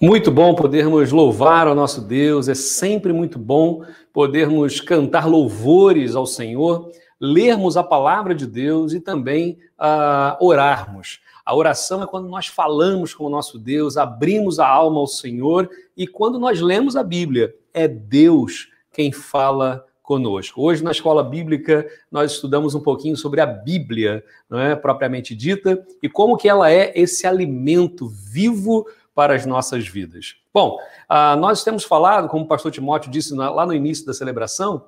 Muito bom podermos louvar ao nosso Deus, é sempre muito bom podermos cantar louvores ao Senhor, lermos a palavra de Deus e também uh, orarmos. A oração é quando nós falamos com o nosso Deus, abrimos a alma ao Senhor e quando nós lemos a Bíblia, é Deus quem fala conosco. Hoje, na escola bíblica, nós estudamos um pouquinho sobre a Bíblia, não é propriamente dita, e como que ela é esse alimento vivo para as nossas vidas. Bom, uh, nós temos falado, como o pastor Timóteo disse lá no início da celebração,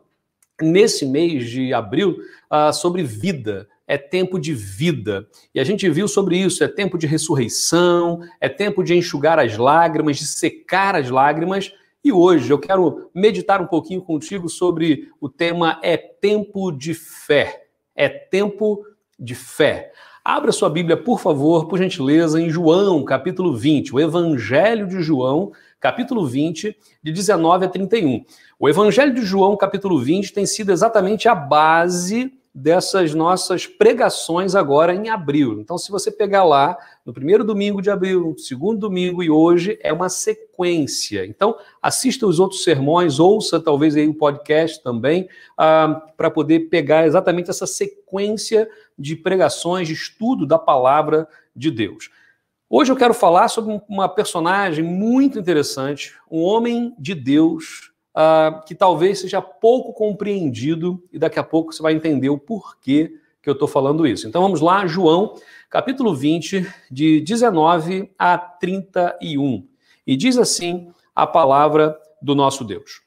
nesse mês de abril, uh, sobre vida. É tempo de vida. E a gente viu sobre isso: é tempo de ressurreição, é tempo de enxugar as lágrimas, de secar as lágrimas. E hoje eu quero meditar um pouquinho contigo sobre o tema É tempo de fé. É tempo de fé. Abra sua Bíblia, por favor, por gentileza, em João, capítulo 20, o Evangelho de João, capítulo 20, de 19 a 31. O Evangelho de João, capítulo 20, tem sido exatamente a base dessas nossas pregações agora em abril. Então, se você pegar lá no primeiro domingo de abril, no segundo domingo e hoje, é uma sequência. Então, assista os outros sermões, ouça talvez aí o podcast também, ah, para poder pegar exatamente essa sequência de pregações, de estudo da palavra de Deus. Hoje eu quero falar sobre uma personagem muito interessante, um homem de Deus uh, que talvez seja pouco compreendido e daqui a pouco você vai entender o porquê que eu estou falando isso. Então vamos lá, João, capítulo 20, de 19 a 31. E diz assim a palavra do nosso Deus.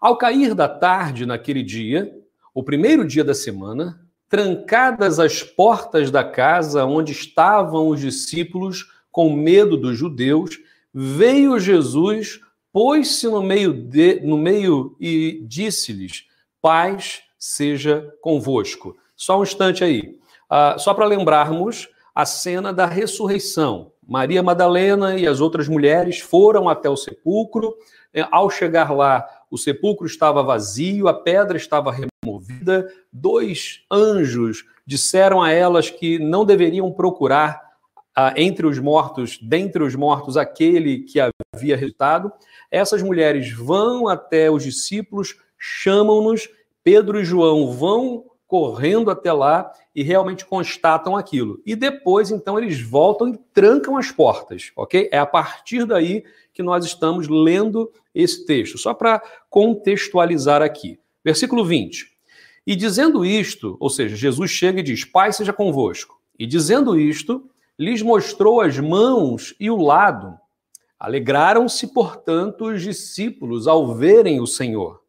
Ao cair da tarde naquele dia, o primeiro dia da semana, trancadas as portas da casa onde estavam os discípulos com medo dos judeus, veio Jesus pôs-se no meio de, no meio e disse-lhes: Paz seja convosco. Só um instante aí. Uh, só para lembrarmos a cena da ressurreição. Maria Madalena e as outras mulheres foram até o sepulcro. É, ao chegar lá, o sepulcro estava vazio, a pedra estava removida. Dois anjos disseram a elas que não deveriam procurar ah, entre os mortos, dentre os mortos, aquele que havia resultado. Essas mulheres vão até os discípulos, chamam-nos, Pedro e João vão correndo até lá e realmente constatam aquilo. E depois, então, eles voltam e trancam as portas, ok? É a partir daí que nós estamos lendo esse texto, só para contextualizar aqui. Versículo 20. E dizendo isto, ou seja, Jesus chega e diz: Pai seja convosco. E dizendo isto, lhes mostrou as mãos e o lado. Alegraram-se, portanto, os discípulos ao verem o Senhor.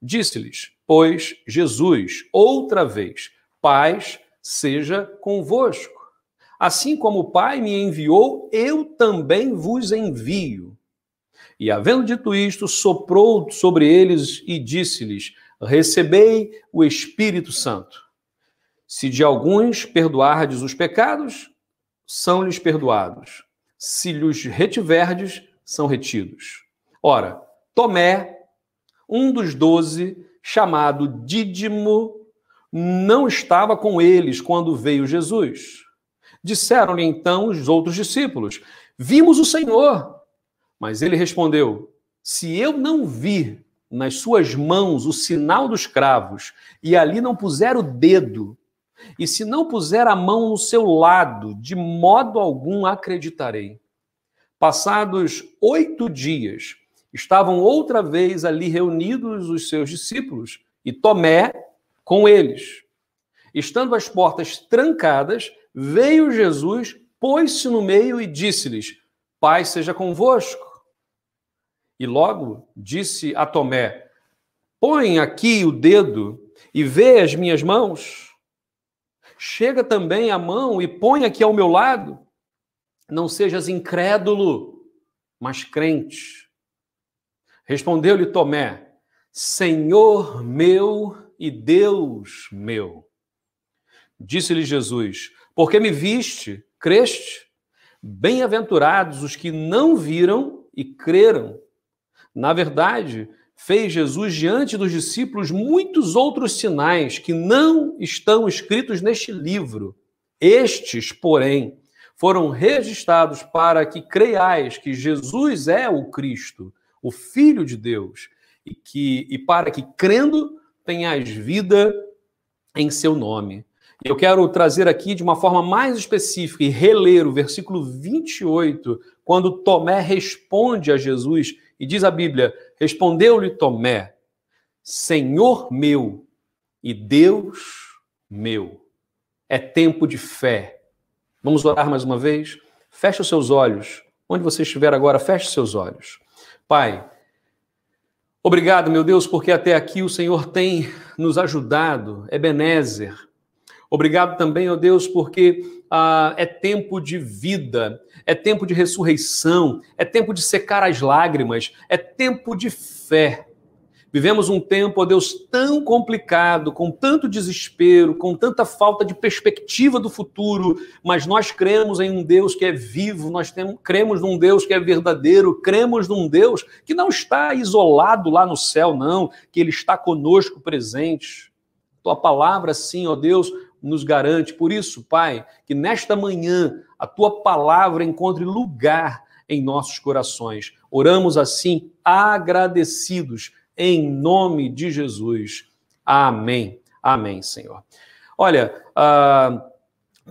Disse-lhes, pois, Jesus, outra vez: Paz seja convosco. Assim como o Pai me enviou, eu também vos envio. E, havendo dito isto, soprou sobre eles e disse-lhes: Recebei o Espírito Santo. Se de alguns perdoardes os pecados, são-lhes perdoados se lhes retiverdes, são retidos. Ora, Tomé, um dos doze, chamado Dídimo, não estava com eles quando veio Jesus. Disseram-lhe então os outros discípulos: Vimos o Senhor. Mas ele respondeu: Se eu não vir nas suas mãos o sinal dos cravos, e ali não puser o dedo, e se não puser a mão no seu lado, de modo algum acreditarei. Passados oito dias, estavam outra vez ali reunidos os seus discípulos e Tomé com eles. Estando as portas trancadas, veio Jesus, pôs-se no meio e disse-lhes: Pai seja convosco. E logo disse a Tomé: Põe aqui o dedo e vê as minhas mãos Chega também a mão e põe aqui ao meu lado. Não sejas incrédulo, mas crente. Respondeu-lhe Tomé: Senhor meu e Deus meu. Disse-lhe Jesus: Porque me viste, creste? Bem-aventurados os que não viram e creram. Na verdade, fez Jesus diante dos discípulos muitos outros sinais que não estão escritos neste livro. Estes, porém, foram registrados para que creiais que Jesus é o Cristo, o Filho de Deus, e, que, e para que, crendo, tenhas vida em seu nome. Eu quero trazer aqui de uma forma mais específica e reler o versículo 28, quando Tomé responde a Jesus, e diz a Bíblia: Respondeu-lhe Tomé, Senhor meu e Deus meu. É tempo de fé. Vamos orar mais uma vez? Feche os seus olhos. Onde você estiver agora, feche os seus olhos. Pai, obrigado, meu Deus, porque até aqui o Senhor tem nos ajudado, Ebenezer. Obrigado também, ó Deus, porque ah, é tempo de vida, é tempo de ressurreição, é tempo de secar as lágrimas, é tempo de fé. Vivemos um tempo, ó Deus, tão complicado, com tanto desespero, com tanta falta de perspectiva do futuro, mas nós cremos em um Deus que é vivo, nós temos, cremos num Deus que é verdadeiro, cremos num Deus que não está isolado lá no céu, não, que Ele está conosco presente. Tua palavra, sim, ó Deus, nos garante. Por isso, Pai, que nesta manhã a tua palavra encontre lugar em nossos corações. Oramos assim, agradecidos em nome de Jesus. Amém. Amém, Senhor. Olha, uh,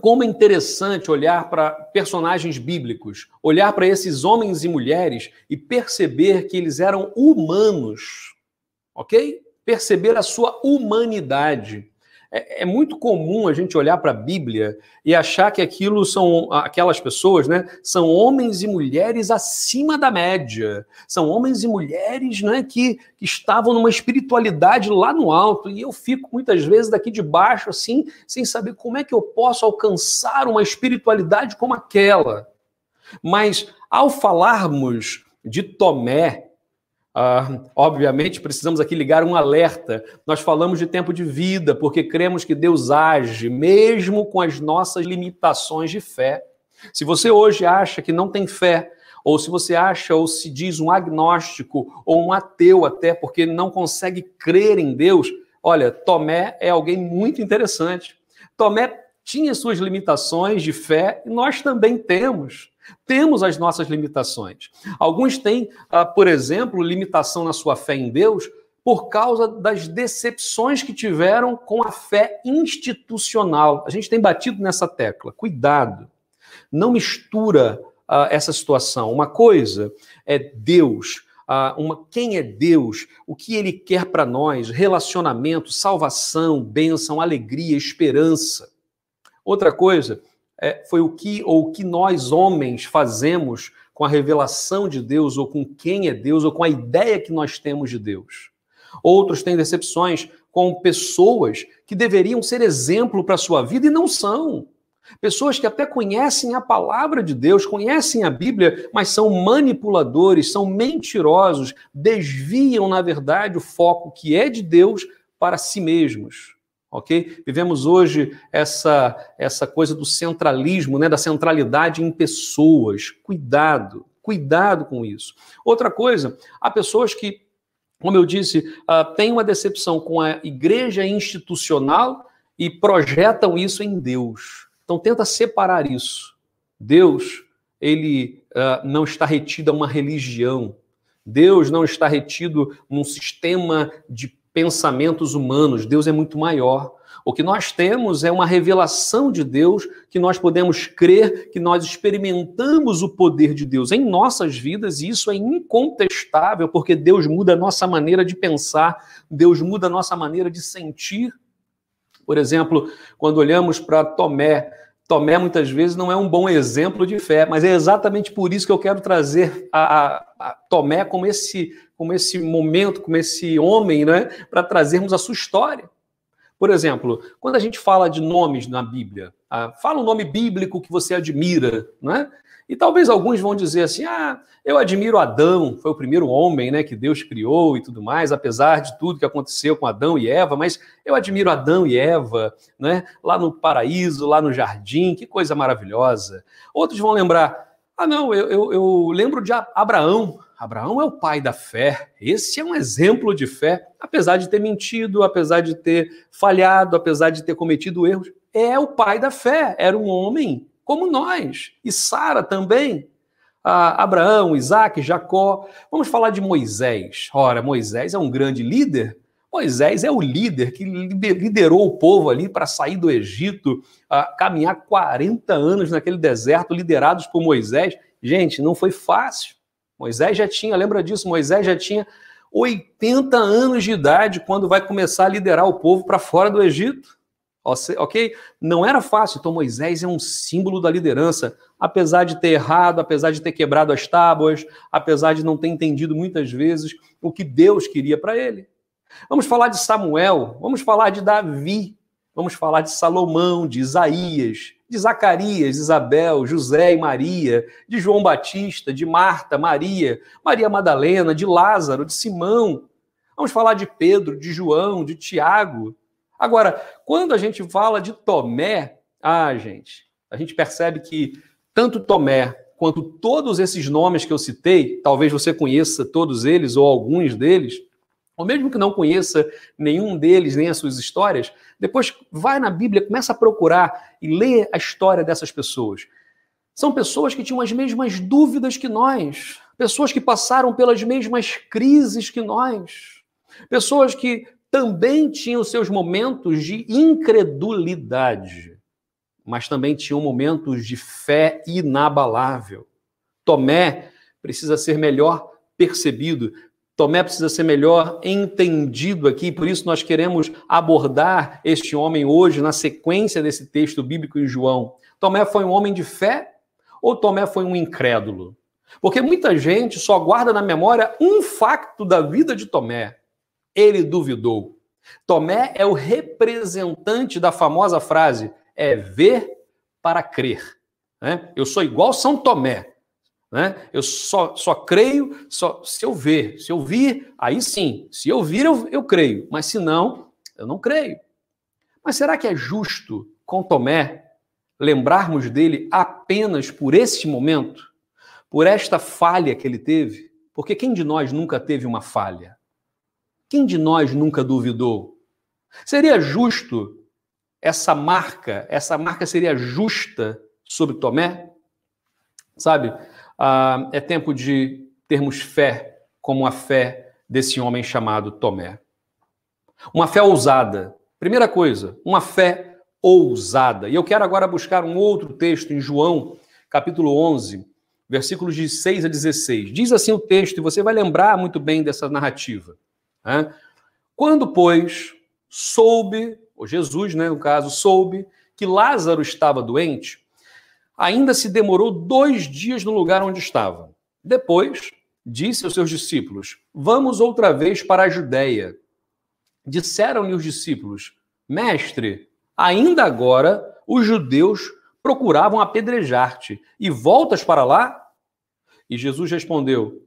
como é interessante olhar para personagens bíblicos, olhar para esses homens e mulheres e perceber que eles eram humanos, ok? Perceber a sua humanidade. É, é, muito comum a gente olhar para a Bíblia e achar que aquilo são aquelas pessoas, né? São homens e mulheres acima da média. São homens e mulheres, né, que, que estavam numa espiritualidade lá no alto. E eu fico muitas vezes daqui de baixo assim, sem saber como é que eu posso alcançar uma espiritualidade como aquela. Mas ao falarmos de Tomé, Uh, obviamente, precisamos aqui ligar um alerta. Nós falamos de tempo de vida, porque cremos que Deus age, mesmo com as nossas limitações de fé. Se você hoje acha que não tem fé, ou se você acha ou se diz um agnóstico ou um ateu até, porque não consegue crer em Deus, olha, Tomé é alguém muito interessante. Tomé tinha suas limitações de fé e nós também temos. Temos as nossas limitações. Alguns têm, ah, por exemplo, limitação na sua fé em Deus por causa das decepções que tiveram com a fé institucional. A gente tem batido nessa tecla. Cuidado. Não mistura uh, essa situação. Uma coisa é Deus, uh, uma, quem é Deus, o que ele quer para nós, relacionamento, salvação, bênção, alegria, esperança. Outra coisa é, foi o que ou o que nós homens fazemos com a revelação de Deus, ou com quem é Deus, ou com a ideia que nós temos de Deus. Outros têm decepções com pessoas que deveriam ser exemplo para a sua vida e não são. Pessoas que até conhecem a palavra de Deus, conhecem a Bíblia, mas são manipuladores, são mentirosos, desviam, na verdade, o foco que é de Deus para si mesmos ok? Vivemos hoje essa, essa coisa do centralismo, né, da centralidade em pessoas. Cuidado, cuidado com isso. Outra coisa, há pessoas que, como eu disse, uh, têm uma decepção com a igreja institucional e projetam isso em Deus. Então tenta separar isso. Deus, ele uh, não está retido a uma religião. Deus não está retido num sistema de pensamentos humanos. Deus é muito maior. O que nós temos é uma revelação de Deus que nós podemos crer, que nós experimentamos o poder de Deus em nossas vidas, e isso é incontestável, porque Deus muda a nossa maneira de pensar, Deus muda a nossa maneira de sentir. Por exemplo, quando olhamos para Tomé, Tomé muitas vezes não é um bom exemplo de fé, mas é exatamente por isso que eu quero trazer a, a, a Tomé como esse como esse momento, como esse homem, né, para trazermos a sua história. Por exemplo, quando a gente fala de nomes na Bíblia, ah, fala um nome bíblico que você admira, né? E talvez alguns vão dizer assim: ah, eu admiro Adão, foi o primeiro homem né, que Deus criou e tudo mais, apesar de tudo que aconteceu com Adão e Eva, mas eu admiro Adão e Eva, né, lá no paraíso, lá no jardim, que coisa maravilhosa. Outros vão lembrar: ah, não, eu, eu, eu lembro de Abraão, Abraão é o pai da fé. Esse é um exemplo de fé, apesar de ter mentido, apesar de ter falhado, apesar de ter cometido erros. É o pai da fé. Era um homem como nós, e Sara também. Ah, Abraão, Isaac, Jacó. Vamos falar de Moisés. Ora, Moisés é um grande líder. Moisés é o líder que liderou o povo ali para sair do Egito, ah, caminhar 40 anos naquele deserto, liderados por Moisés. Gente, não foi fácil. Moisés já tinha, lembra disso? Moisés já tinha 80 anos de idade quando vai começar a liderar o povo para fora do Egito. Ok? Não era fácil. Então, Moisés é um símbolo da liderança. Apesar de ter errado, apesar de ter quebrado as tábuas, apesar de não ter entendido muitas vezes o que Deus queria para ele. Vamos falar de Samuel, vamos falar de Davi, vamos falar de Salomão, de Isaías, de Zacarias, Isabel, José e Maria, de João Batista, de Marta, Maria, Maria Madalena, de Lázaro, de Simão. Vamos falar de Pedro, de João, de Tiago. Agora, quando a gente fala de Tomé, ah, gente, a gente percebe que tanto Tomé quanto todos esses nomes que eu citei, talvez você conheça todos eles ou alguns deles, ou mesmo que não conheça nenhum deles, nem as suas histórias, depois vai na Bíblia, começa a procurar e lê a história dessas pessoas. São pessoas que tinham as mesmas dúvidas que nós, pessoas que passaram pelas mesmas crises que nós, pessoas que também tinham seus momentos de incredulidade, mas também tinham momentos de fé inabalável. Tomé precisa ser melhor percebido. Tomé precisa ser melhor entendido aqui, por isso nós queremos abordar este homem hoje na sequência desse texto bíblico em João. Tomé foi um homem de fé ou Tomé foi um incrédulo? Porque muita gente só guarda na memória um facto da vida de Tomé. Ele duvidou. Tomé é o representante da famosa frase: é ver para crer. Né? Eu sou igual São Tomé. Né? Eu só, só creio só se eu ver. Se eu vir, aí sim. Se eu vir, eu, eu creio. Mas se não, eu não creio. Mas será que é justo com Tomé lembrarmos dele apenas por esse momento? Por esta falha que ele teve? Porque quem de nós nunca teve uma falha? Quem de nós nunca duvidou? Seria justo essa marca, essa marca seria justa sobre Tomé? Sabe? ah, é tempo de termos fé como a fé desse homem chamado Tomé. Uma fé ousada. Primeira coisa, uma fé ousada. E eu quero agora buscar um outro texto em João, capítulo 11, versículos de 6 a 16. Diz assim o texto, e você vai lembrar muito bem dessa narrativa. Né? Quando, pois, soube, ou Jesus, né, no caso, soube que Lázaro estava doente, ainda se demorou dois dias no lugar onde estava. Depois, disse aos seus discípulos: Vamos outra vez para a Judéia. Disseram-lhe os discípulos: Mestre, ainda agora os judeus procuravam apedrejar-te, e voltas para lá? E Jesus respondeu: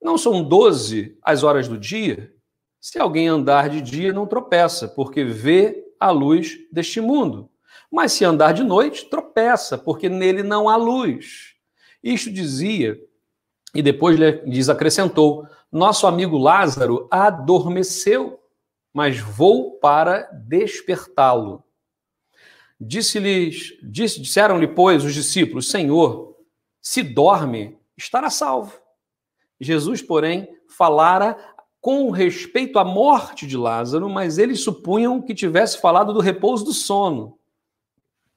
Não são doze as horas do dia? Se alguém andar de dia, não tropeça, porque vê a luz deste mundo. Mas se andar de noite, tropeça, porque nele não há luz. Isto dizia, e depois diz, acrescentou: Nosso amigo Lázaro adormeceu, mas vou para despertá-lo. Disse-lhes, disse, disseram-lhe, pois, os discípulos: Senhor, se dorme, estará salvo. Jesus, porém, falara com respeito à morte de Lázaro, mas eles supunham que tivesse falado do repouso do sono.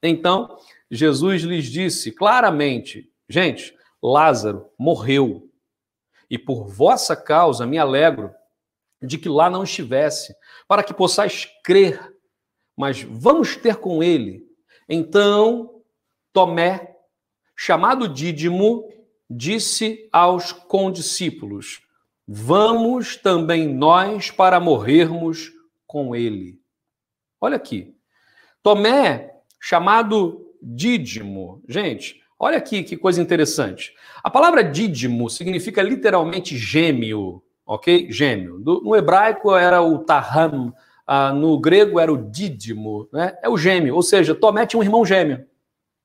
Então, Jesus lhes disse claramente: gente, Lázaro morreu. E por vossa causa me alegro de que lá não estivesse, para que possais crer. Mas vamos ter com ele. Então, Tomé, chamado Dídimo, disse aos condiscípulos: Vamos também nós para morrermos com ele. Olha aqui. Tomé chamado dídimo. Gente, olha aqui que coisa interessante. A palavra dídimo significa literalmente gêmeo, ok? Gêmeo. no hebraico era o taham, ah, no grego era o dídimo, né? É o gêmeo, ou seja, Tomé tinha um irmão gêmeo.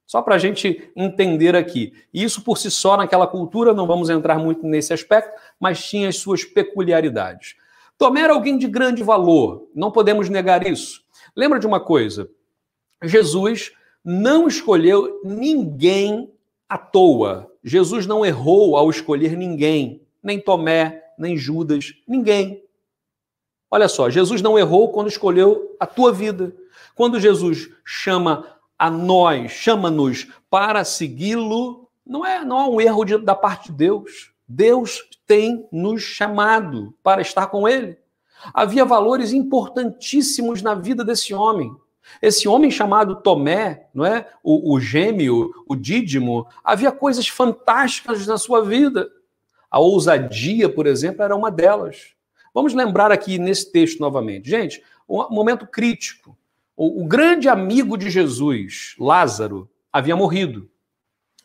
Só para a gente entender aqui. Isso por si só, naquela cultura, não vamos entrar muito nesse aspecto, mas tinha as suas peculiaridades. Tomé era alguém de grande valor, não podemos negar isso. Lembra de uma coisa: Jesus não escolheu ninguém à toa. Jesus não errou ao escolher ninguém, nem Tomé, nem Judas, ninguém. Olha só, Jesus não errou quando escolheu a tua vida. Quando Jesus chama a nós, chama-nos para segui-lo, não é, não é um erro de, da parte de Deus. Deus tem nos chamado para estar com Ele. Havia valores importantíssimos na vida desse homem. Esse homem chamado Tomé, não é? O, o gêmeo, o dídimo, havia coisas fantásticas na sua vida. A ousadia, por exemplo, era uma delas. Vamos lembrar aqui nesse texto novamente. Gente, um momento crítico. O, o grande amigo de Jesus, Lázaro, havia morrido.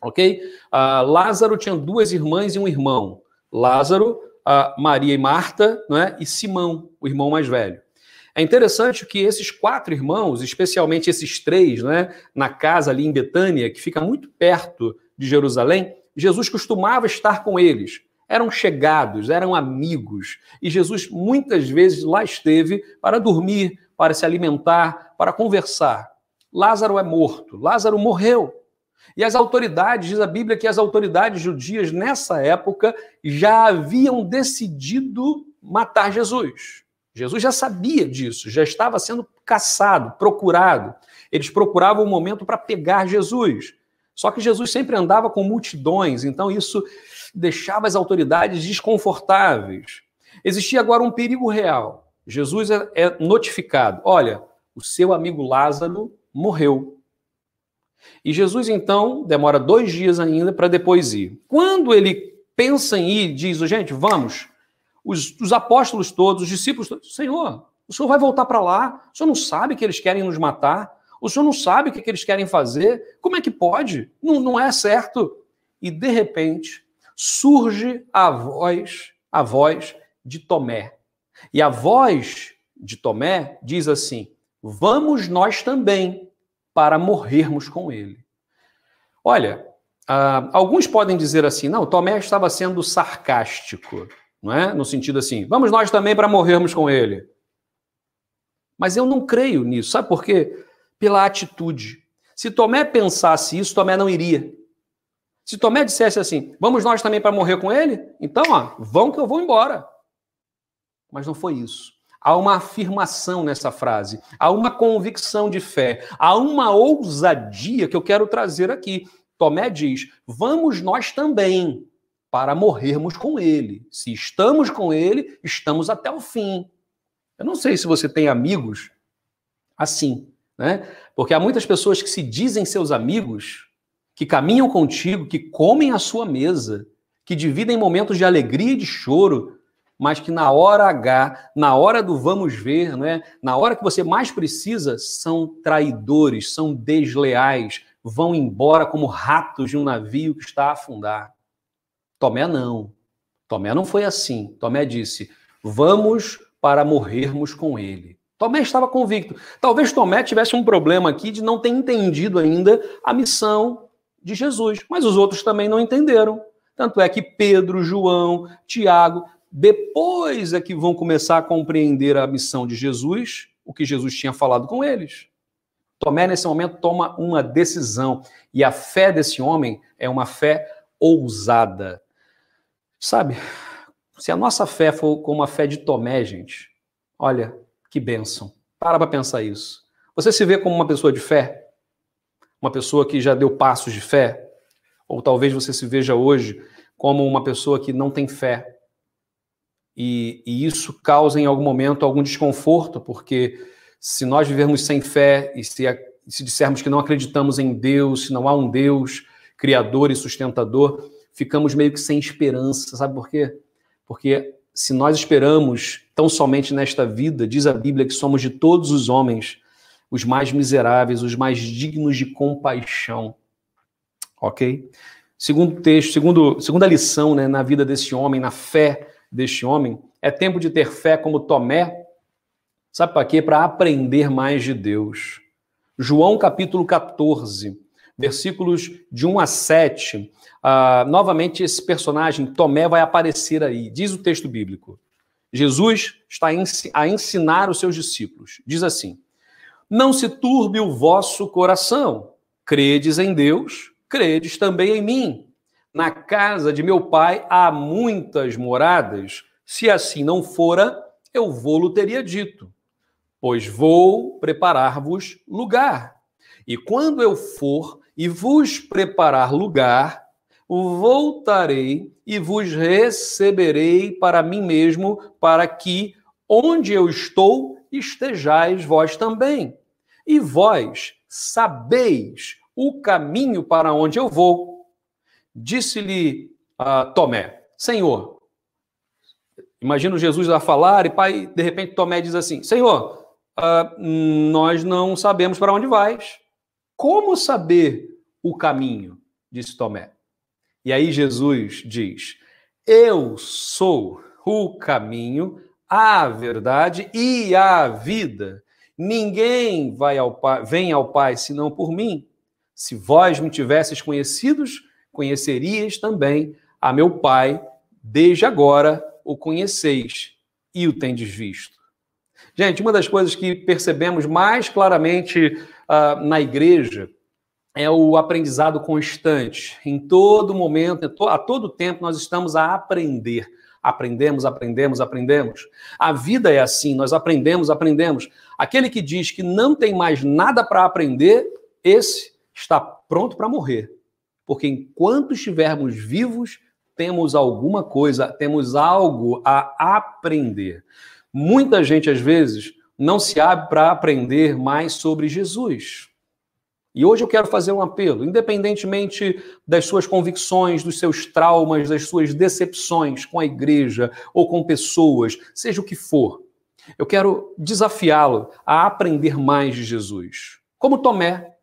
Ok? Uh, Lázaro tinha duas irmãs e um irmão. Lázaro, uh, Maria e Marta, não é? e Simão, o irmão mais velho. É interessante que esses quatro irmãos, especialmente esses três, né, na casa ali em Betânia, que fica muito perto de Jerusalém, Jesus costumava estar com eles. Eram chegados, eram amigos. E Jesus muitas vezes lá esteve para dormir, para se alimentar, para conversar. Lázaro é morto, Lázaro morreu. E as autoridades, diz a Bíblia que as autoridades judias nessa época já haviam decidido matar Jesus. Jesus já sabia disso, já estava sendo caçado, procurado. Eles procuravam o um momento para pegar Jesus. Só que Jesus sempre andava com multidões, então isso deixava as autoridades desconfortáveis. Existia agora um perigo real. Jesus é, é notificado: olha, o seu amigo Lázaro morreu. E Jesus, então, demora dois dias ainda para depois ir. Quando ele pensa em ir, diz: gente, vamos os, os apóstolos todos, os discípulos todos, Senhor, o Senhor vai voltar para lá? O Senhor não sabe que eles querem nos matar? O Senhor não sabe o que, que eles querem fazer? Como é que pode? Não, não é certo. E de repente surge a voz, a voz de Tomé. E a voz de Tomé diz assim: Vamos nós também para morrermos com ele. Olha, uh, alguns podem dizer assim: não, Tomé estava sendo sarcástico não é? No sentido assim, vamos nós também para morrermos com ele. Mas eu não creio nisso, sabe por quê? Pela atitude. Se Tomé pensasse isso, Tomé não iria. Se Tomé dissesse assim, vamos nós também para morrer com ele, então, ó, vão que eu vou embora. Mas não foi isso. Há uma afirmação nessa frase, há uma convicção de fé, há uma ousadia que eu quero trazer aqui. Tomé diz: vamos nós também para morrermos com ele. Se estamos com ele, estamos até o fim. Eu não sei se você tem amigos assim, né? Porque há muitas pessoas que se dizem seus amigos, que caminham contigo, que comem a sua mesa, que dividem momentos de alegria e de choro, mas que na hora H, na hora do vamos ver, né? na hora que você mais precisa, são traidores, são desleais, vão embora como ratos de um navio que está a afundar. Tomé não. Tomé não foi assim. Tomé disse: Vamos para morrermos com ele. Tomé estava convicto. Talvez Tomé tivesse um problema aqui de não ter entendido ainda a missão de Jesus, mas os outros também não entenderam. Tanto é que Pedro, João, Tiago, depois é que vão começar a compreender a missão de Jesus, o que Jesus tinha falado com eles. Tomé, nesse momento, toma uma decisão. E a fé desse homem é uma fé ousada. Sabe, se a nossa fé for como a fé de Tomé, gente, olha que bênção. Para para pensar isso. Você se vê como uma pessoa de fé? Uma pessoa que já deu passos de fé? Ou talvez você se veja hoje como uma pessoa que não tem fé. E, e isso causa em algum momento algum desconforto, porque se nós vivermos sem fé e se, se dissermos que não acreditamos em Deus, se não há um Deus criador e sustentador, ficamos meio que sem esperança. Sabe por quê? Porque se nós esperamos tão somente nesta vida, diz a Bíblia que somos de todos os homens os mais miseráveis, os mais dignos de compaixão. Ok? Segundo texto, segundo, segunda lição né, na vida desse homem, na fé deste homem, é tempo de ter fé como Tomé. Sabe para quê? Para aprender mais de Deus. João capítulo 14, versículos de 1 a 7, Uh, novamente, esse personagem, Tomé, vai aparecer aí. Diz o texto bíblico. Jesus está a ensinar os seus discípulos. Diz assim: Não se turbe o vosso coração. Credes em Deus, credes também em mim. Na casa de meu pai há muitas moradas. Se assim não fora, eu vou-lo teria dito. Pois vou preparar-vos lugar. E quando eu for e vos preparar lugar, voltarei e vos receberei para mim mesmo, para que onde eu estou estejais vós também. E vós sabeis o caminho para onde eu vou. Disse-lhe uh, Tomé: Senhor, imagino Jesus a falar e pai, de repente Tomé diz assim: Senhor, uh, nós não sabemos para onde vais. Como saber o caminho? Disse Tomé. E aí Jesus diz: Eu sou o caminho, a verdade e a vida. Ninguém vai ao pai, vem ao Pai senão por mim. Se vós me tivesses conhecidos, conhecerias também a meu Pai. Desde agora o conheceis e o tendes visto. Gente, uma das coisas que percebemos mais claramente uh, na igreja é o aprendizado constante. Em todo momento, a todo tempo, nós estamos a aprender. Aprendemos, aprendemos, aprendemos. A vida é assim, nós aprendemos, aprendemos. Aquele que diz que não tem mais nada para aprender, esse está pronto para morrer. Porque enquanto estivermos vivos, temos alguma coisa, temos algo a aprender. Muita gente, às vezes, não se abre para aprender mais sobre Jesus. E hoje eu quero fazer um apelo, independentemente das suas convicções, dos seus traumas, das suas decepções com a igreja ou com pessoas, seja o que for. Eu quero desafiá-lo a aprender mais de Jesus. Como Tomé.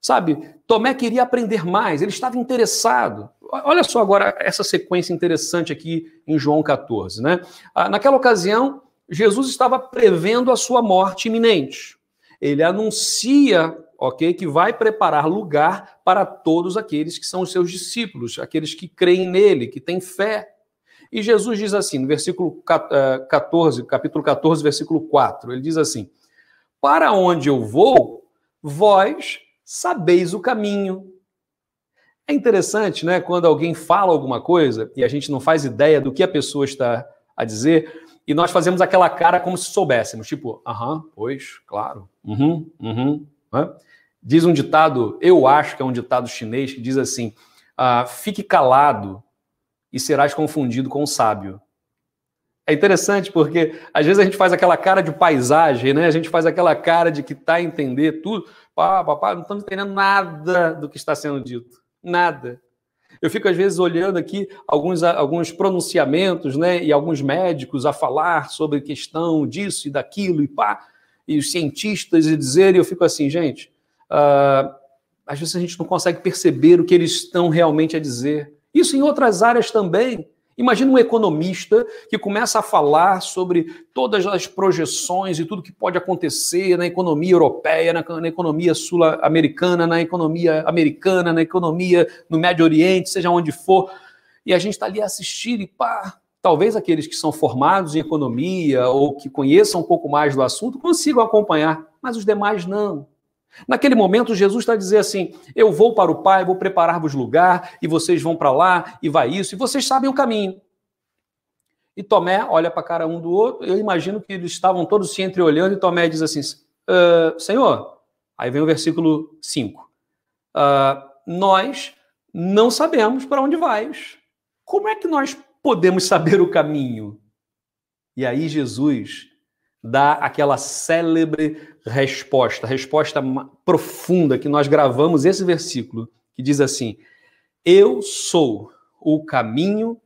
Sabe, Tomé queria aprender mais, ele estava interessado. Olha só agora essa sequência interessante aqui em João 14, né? Ah, naquela ocasião, Jesus estava prevendo a sua morte iminente. Ele anuncia ok? Que vai preparar lugar para todos aqueles que são os seus discípulos, aqueles que creem nele, que têm fé. E Jesus diz assim, no versículo 14, eh, capítulo 14, versículo 4, ele diz assim: Para onde eu vou, vós sabeis o caminho. É interessante, né, quando alguém fala alguma coisa e a gente não faz ideia do que a pessoa está a dizer, e nós fazemos aquela cara como se soubéssemos, tipo, aham, pois, claro, uhum, uhum, né? Diz um ditado, eu acho que é um ditado chinês, que diz assim: ah, fique calado e serás confundido com o sábio. É interessante porque às vezes a gente faz aquela cara de paisagem, né? A gente faz aquela cara de que está a entender tudo. Pá, pá, pá, não estamos entendendo nada do que está sendo dito. Nada. Eu fico às vezes olhando aqui alguns, alguns pronunciamentos, né? E alguns médicos a falar sobre questão disso e daquilo e pá e os cientistas e dizer, e eu fico assim, gente, uh, às vezes a gente não consegue perceber o que eles estão realmente a dizer. Isso em outras áreas também. Imagina um economista que começa a falar sobre todas as projeções e tudo que pode acontecer na economia europeia, na, na economia sul-americana, na economia americana, na economia no Médio Oriente, seja onde for. E a gente está ali a assistir e pá, talvez aqueles que são formados em economia ou que conheçam um pouco mais do assunto consigam acompanhar, mas os demais não. Naquele momento, Jesus está dizendo assim: Eu vou para o Pai, vou preparar-vos lugar, e vocês vão para lá, e vai isso, e vocês sabem o caminho. E Tomé olha para a cara um do outro, eu imagino que eles estavam todos se entreolhando, e Tomé diz assim: uh, Senhor, aí vem o versículo 5. Uh, ah, nós não sabemos para onde vais. Como é que nós podemos saber o caminho? E aí Jesus dá aquela célebre resposta, resposta profunda que nós gravamos esse versículo, que diz assim: Eu sou o caminho,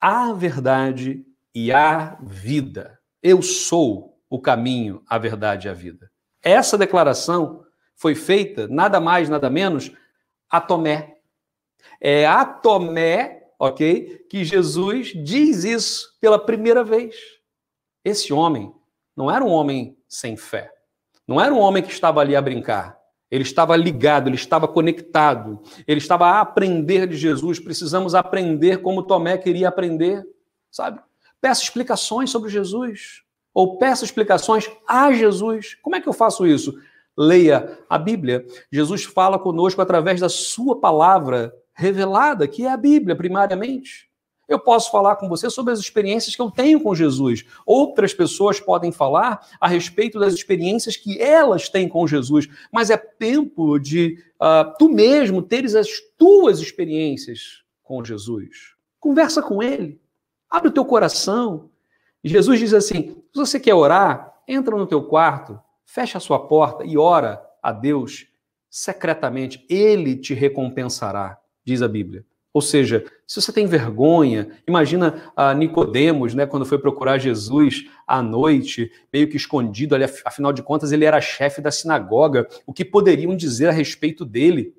a verdade e a vida. Eu sou o caminho, a verdade e a vida. Essa declaração foi feita nada mais, nada menos a Tomé. É a Tomé ok? Que Jesus diz isso pela primeira vez. Esse homem não era um homem sem fé. Não era um homem que estava ali a brincar. Ele estava ligado, ele estava conectado, ele estava a aprender de Jesus. Precisamos aprender como Tomé queria aprender, sabe? Peça explicações sobre Jesus, ou peça explicações a Jesus. Como é que eu faço isso? leia a Bíblia. Jesus fala conosco através da sua palavra revelada, que é a Bíblia, primariamente. Eu posso falar com você sobre as experiências que eu tenho com Jesus. Outras pessoas podem falar a respeito das experiências que elas têm com Jesus. Mas é tempo de uh, tu mesmo teres as tuas experiências com Jesus. Conversa com Ele. Abre o teu coração. Jesus diz assim: se você quer orar, entra no teu quarto, fecha a sua porta e ora a Deus secretamente. Ele te recompensará, diz a Bíblia. Ou seja, se você tem vergonha, imagina a Nicodemos, né, quando foi procurar Jesus à noite, meio que escondido, ali, afinal de contas ele era chefe da sinagoga, o que poderiam dizer a respeito dele?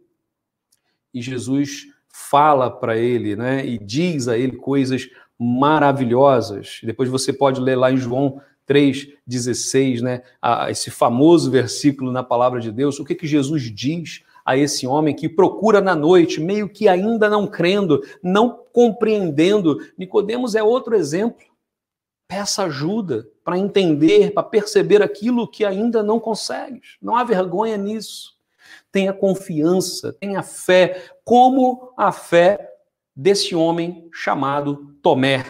E Jesus fala para ele, né, e diz a ele coisas maravilhosas. Depois você pode ler lá em João 3,16, né, esse famoso versículo na palavra de Deus, o que, que Jesus diz a esse homem que procura na noite, meio que ainda não crendo, não compreendendo. Nicodemos é outro exemplo. Peça ajuda para entender, para perceber aquilo que ainda não consegues. Não há vergonha nisso. Tenha confiança, tenha fé, como a fé desse homem chamado Tomé,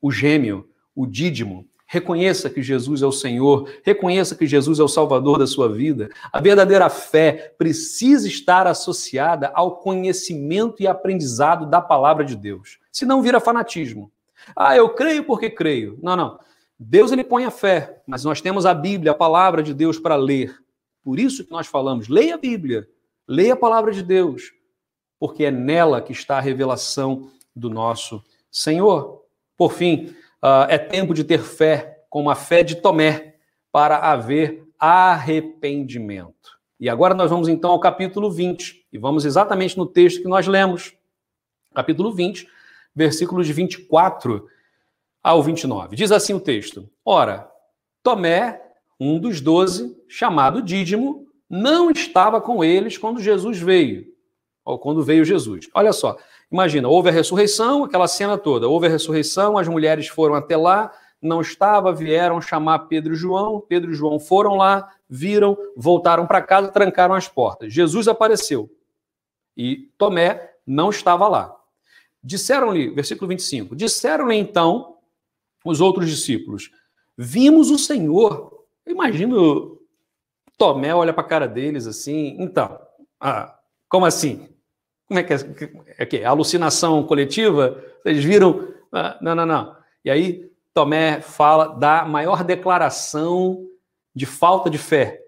o gêmeo, o dídimo. Reconheça que Jesus é o Senhor, reconheça que Jesus é o Salvador da sua vida. A verdadeira fé precisa estar associada ao conhecimento e aprendizado da palavra de Deus. Senão vira fanatismo. Ah, eu creio porque creio. Não, não. Deus ele põe a fé, mas nós temos a Bíblia, a palavra de Deus para ler. Por isso que nós falamos, leia a Bíblia, leia a palavra de Deus, porque é nela que está a revelação do nosso Senhor. Por fim, uh, é tempo de ter fé, como a fé de Tomé, para haver arrependimento. E agora nós vamos então ao capítulo 20, e vamos exatamente no texto que nós lemos. Capítulo 20, versículos de 24 ao 29. Diz assim o texto: Ora, Tomé, um dos doze, chamado Dídimo, não estava com eles quando Jesus veio, ou quando veio Jesus. Olha só, Imagina, houve a ressurreição, aquela cena toda. Houve a ressurreição, as mulheres foram até lá, não estava, vieram chamar Pedro e João. Pedro e João foram lá, viram, voltaram para casa, trancaram as portas. Jesus apareceu e Tomé não estava lá. Disseram-lhe, versículo 25: Disseram-lhe então os outros discípulos: Vimos o Senhor. Eu imagino Tomé olha para a cara deles assim, então, ah, como assim? Como é que é? é que alucinação coletiva? Vocês viram? Ah, não, não, não. E aí Tomé fala da maior declaração de falta de fé.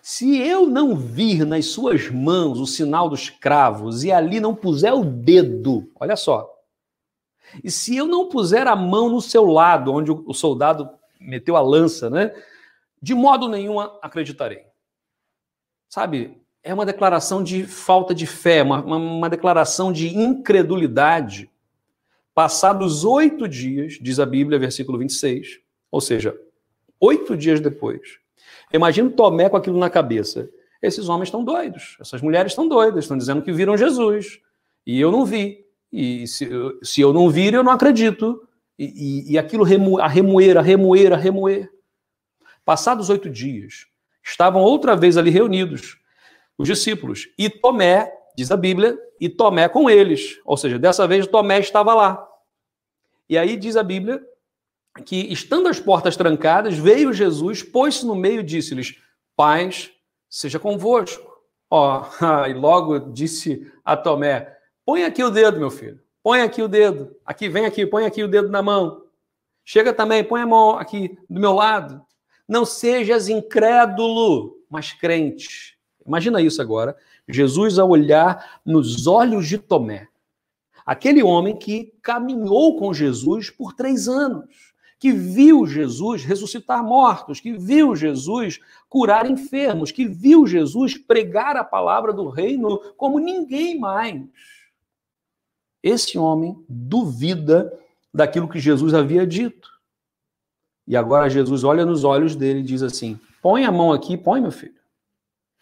Se eu não vir nas suas mãos o sinal dos cravos e ali não puser o dedo, olha só. E se eu não puser a mão no seu lado, onde o soldado meteu a lança, né? De modo nenhum acreditarei. Sabe, é uma declaração de falta de fé, uma, uma, uma declaração de incredulidade. Passados oito dias, diz a Bíblia, versículo 26, ou seja, oito dias depois. Imagina Tomé com aquilo na cabeça. Esses homens estão doidos, essas mulheres estão doidas, estão dizendo que viram Jesus. E eu não vi. E se, se eu não vir, eu não acredito. E, e, e aquilo remo, a remoer, a remoer, a remoer. Passados oito dias, estavam outra vez ali reunidos os discípulos. E Tomé, diz a Bíblia, e Tomé com eles. Ou seja, dessa vez Tomé estava lá. E aí diz a Bíblia que, estando as portas trancadas, veio Jesus, pôs-se no meio e disse-lhes: Paz seja convosco. Ó, e logo disse a Tomé: Põe aqui o dedo, meu filho. Põe aqui o dedo. Aqui, vem aqui, põe aqui o dedo na mão. Chega também, põe a mão aqui do meu lado. Não sejas incrédulo, mas crente. Imagina isso agora. Jesus a olhar nos olhos de Tomé. Aquele homem que caminhou com Jesus por três anos, que viu Jesus ressuscitar mortos, que viu Jesus curar enfermos, que viu Jesus pregar a palavra do reino como ninguém mais. Esse homem duvida daquilo que Jesus havia dito. E agora Jesus olha nos olhos dele e diz assim: põe a mão aqui, põe, meu filho.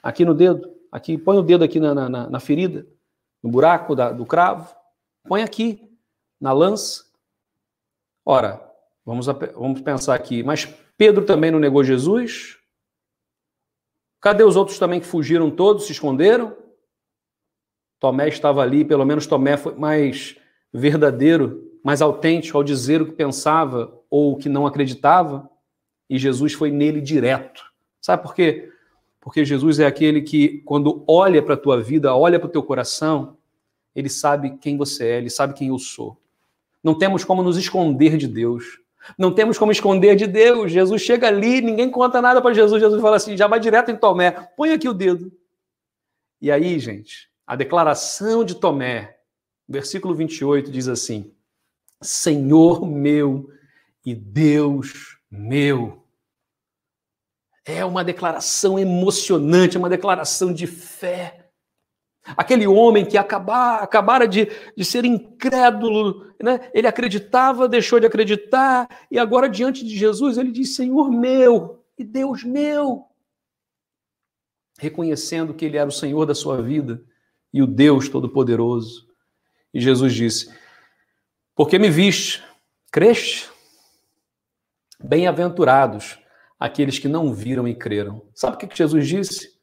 Aqui no dedo, aqui, põe o dedo aqui na, na, na ferida, no buraco da, do cravo, põe aqui, na lança. Ora, vamos, vamos pensar aqui, mas Pedro também não negou Jesus? Cadê os outros também que fugiram todos, se esconderam? Tomé estava ali, pelo menos Tomé foi mais verdadeiro, mais autêntico ao dizer o que pensava ou o que não acreditava, e Jesus foi nele direto. Sabe por quê? Porque Jesus é aquele que, quando olha para a tua vida, olha para o teu coração, ele sabe quem você é, ele sabe quem eu sou. Não temos como nos esconder de Deus. Não temos como esconder de Deus. Jesus chega ali, ninguém conta nada para Jesus. Jesus fala assim: já vai direto em Tomé, põe aqui o dedo. E aí, gente, a declaração de Tomé, versículo 28, diz assim: Senhor meu e Deus meu. É uma declaração emocionante, é uma declaração de fé. Aquele homem que acabar, acabara de, de ser incrédulo, né? ele acreditava, deixou de acreditar, e agora, diante de Jesus, ele diz: Senhor meu e Deus meu. Reconhecendo que ele era o Senhor da sua vida e o Deus Todo-Poderoso. E Jesus disse: Porque me viste, creste? Bem-aventurados aqueles que não viram e creram. Sabe o que Jesus disse?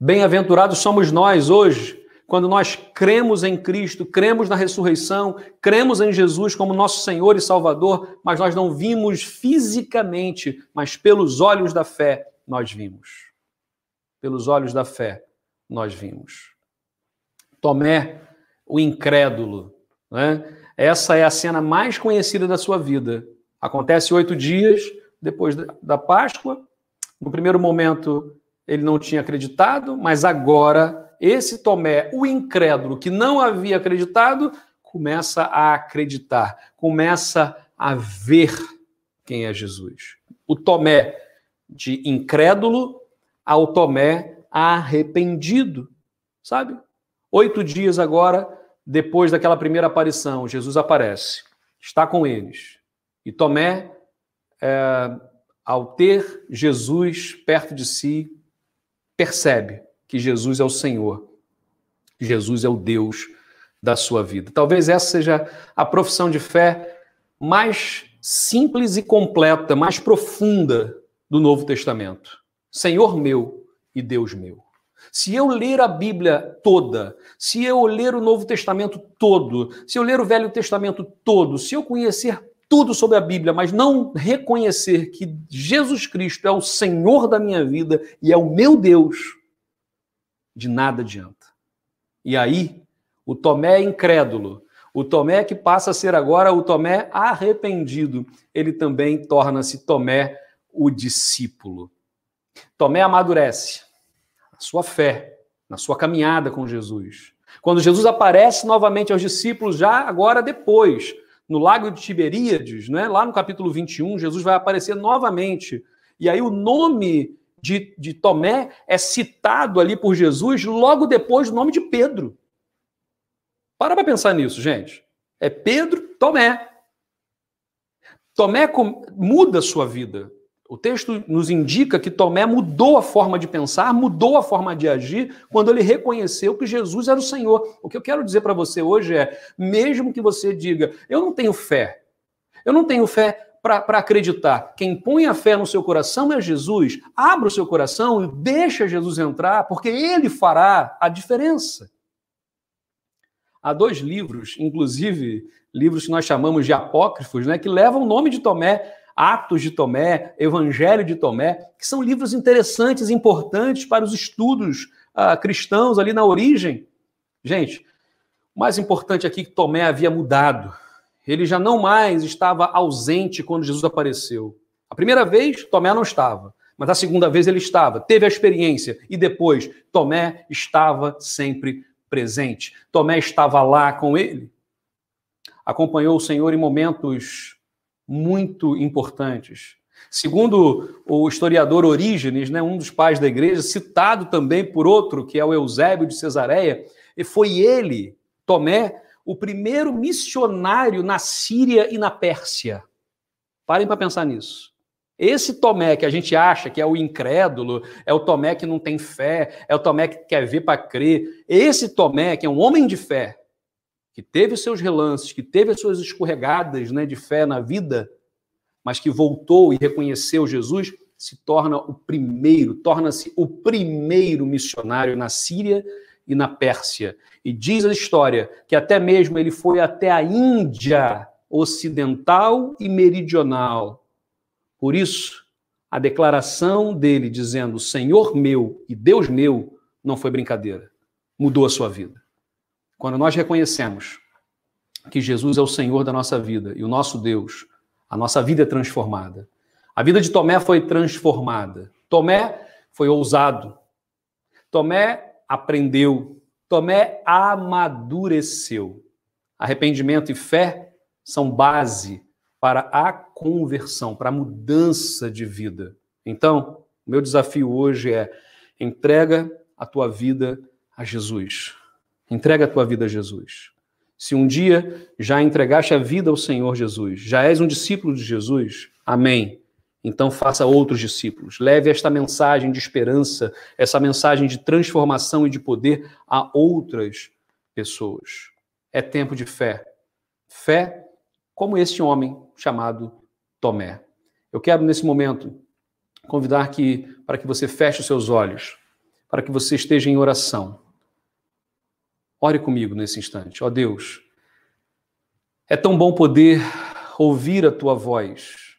Bem-aventurados somos nós hoje, quando nós cremos em Cristo, cremos na ressurreição, cremos em Jesus como nosso Senhor e Salvador, mas nós não vimos fisicamente, mas pelos olhos da fé nós vimos. Pelos olhos da fé nós vimos. Tomé, o incrédulo, né? Essa é a cena mais conhecida da sua vida. Acontece oito dias depois da Páscoa. No primeiro momento, ele não tinha acreditado, mas agora, esse Tomé, o incrédulo que não havia acreditado, começa a acreditar, começa a ver quem é Jesus. O Tomé de incrédulo ao Tomé arrependido, sabe? Oito dias agora, depois daquela primeira aparição, Jesus aparece, está com eles. E Tomé, é, ao ter Jesus perto de si, percebe que Jesus é o Senhor, Jesus é o Deus da sua vida. Talvez essa seja a profissão de fé mais simples e completa, mais profunda do Novo Testamento. Senhor meu e Deus meu. Se eu ler a Bíblia toda, se eu ler o Novo Testamento todo, se eu ler o Velho Testamento todo, se eu conhecer tudo sobre a Bíblia, mas não reconhecer que Jesus Cristo é o Senhor da minha vida e é o meu Deus, de nada adianta. E aí, o Tomé incrédulo, o Tomé que passa a ser agora o Tomé arrependido, ele também torna-se Tomé o discípulo. Tomé amadurece na sua fé, na sua caminhada com Jesus. Quando Jesus aparece novamente aos discípulos, já agora depois, no lago de Tiberíades, né? lá no capítulo 21, Jesus vai aparecer novamente. E aí o nome de, de Tomé é citado ali por Jesus logo depois do nome de Pedro. Para para pensar nisso, gente. É Pedro, Tomé. Tomé muda sua vida. O texto nos indica que Tomé mudou a forma de pensar, mudou a forma de agir quando ele reconheceu que Jesus era o Senhor. O que eu quero dizer para você hoje é: mesmo que você diga, eu não tenho fé, eu não tenho fé para acreditar, quem põe a fé no seu coração é Jesus, abra o seu coração e deixa Jesus entrar, porque ele fará a diferença. Há dois livros, inclusive livros que nós chamamos de apócrifos, né, que levam o nome de Tomé Atos de Tomé, Evangelho de Tomé, que são livros interessantes, importantes para os estudos uh, cristãos ali na origem. Gente, o mais importante aqui é que Tomé havia mudado. Ele já não mais estava ausente quando Jesus apareceu. A primeira vez, Tomé não estava, mas a segunda vez ele estava, teve a experiência, e depois, Tomé estava sempre presente. Tomé estava lá com ele, acompanhou o Senhor em momentos muito importantes. Segundo o historiador Orígenes, né, um dos pais da igreja, citado também por outro, que é o Eusébio de Cesareia, foi ele, Tomé, o primeiro missionário na Síria e na Pérsia. Parem para pensar nisso. Esse Tomé que a gente acha que é o incrédulo, é o Tomé que não tem fé, é o Tomé que quer ver para crer. Esse Tomé, que é um homem de fé, que teve os seus relances, que teve as suas escorregadas né, de fé na vida, mas que voltou e reconheceu Jesus, se torna o primeiro, torna-se o primeiro missionário na Síria e na Pérsia. E diz a história que até mesmo ele foi até a Índia ocidental e meridional. Por isso, a declaração dele dizendo Senhor meu e Deus meu não foi brincadeira. Mudou a sua vida. Quando nós reconhecemos que Jesus é o Senhor da nossa vida e o nosso Deus, a nossa vida é transformada. A vida de Tomé foi transformada. Tomé foi ousado. Tomé aprendeu. Tomé amadureceu. Arrependimento e fé são base para a conversão, para a mudança de vida. Então, meu desafio hoje é entrega a tua vida a Jesus. Entrega a tua vida a Jesus. Se um dia já entregaste a vida ao Senhor Jesus, já és um discípulo de Jesus, amém. Então faça outros discípulos. Leve esta mensagem de esperança, essa mensagem de transformação e de poder a outras pessoas. É tempo de fé. Fé como este homem chamado Tomé. Eu quero, nesse momento, convidar que, para que você feche os seus olhos, para que você esteja em oração. Ore comigo nesse instante. Ó oh Deus, é tão bom poder ouvir a tua voz.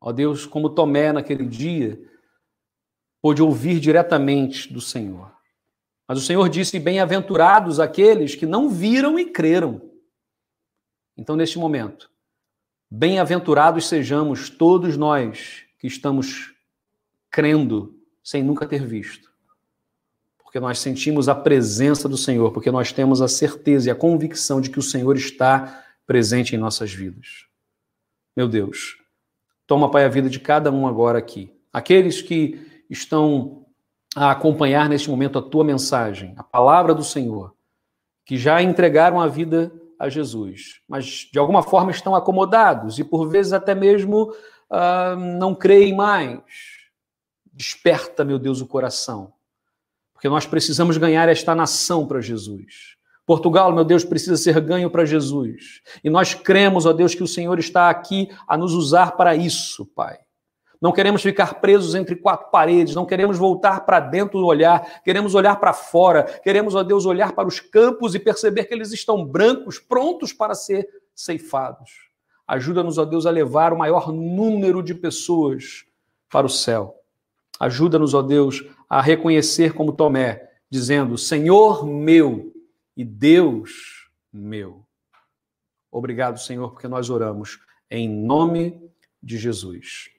Ó oh Deus, como Tomé naquele dia pôde ouvir diretamente do Senhor. Mas o Senhor disse: Bem-aventurados aqueles que não viram e creram. Então, neste momento, bem-aventurados sejamos todos nós que estamos crendo sem nunca ter visto. Porque nós sentimos a presença do Senhor, porque nós temos a certeza e a convicção de que o Senhor está presente em nossas vidas. Meu Deus, toma, Pai, a vida de cada um agora aqui. Aqueles que estão a acompanhar neste momento a tua mensagem, a palavra do Senhor, que já entregaram a vida a Jesus, mas de alguma forma estão acomodados e por vezes até mesmo uh, não creem mais. Desperta, meu Deus, o coração, porque nós precisamos ganhar esta nação para Jesus. Portugal, meu Deus, precisa ser ganho para Jesus. E nós cremos, ó Deus, que o Senhor está aqui a nos usar para isso, Pai. Não queremos ficar presos entre quatro paredes, não queremos voltar para dentro do olhar, queremos olhar para fora, queremos, ó Deus, olhar para os campos e perceber que eles estão brancos, prontos para ser ceifados. Ajuda-nos, ó Deus, a levar o maior número de pessoas para o céu. Ajuda-nos, ó Deus, a reconhecer como Tomé, dizendo: Senhor meu e Deus meu. Obrigado, Senhor, porque nós oramos em nome de Jesus.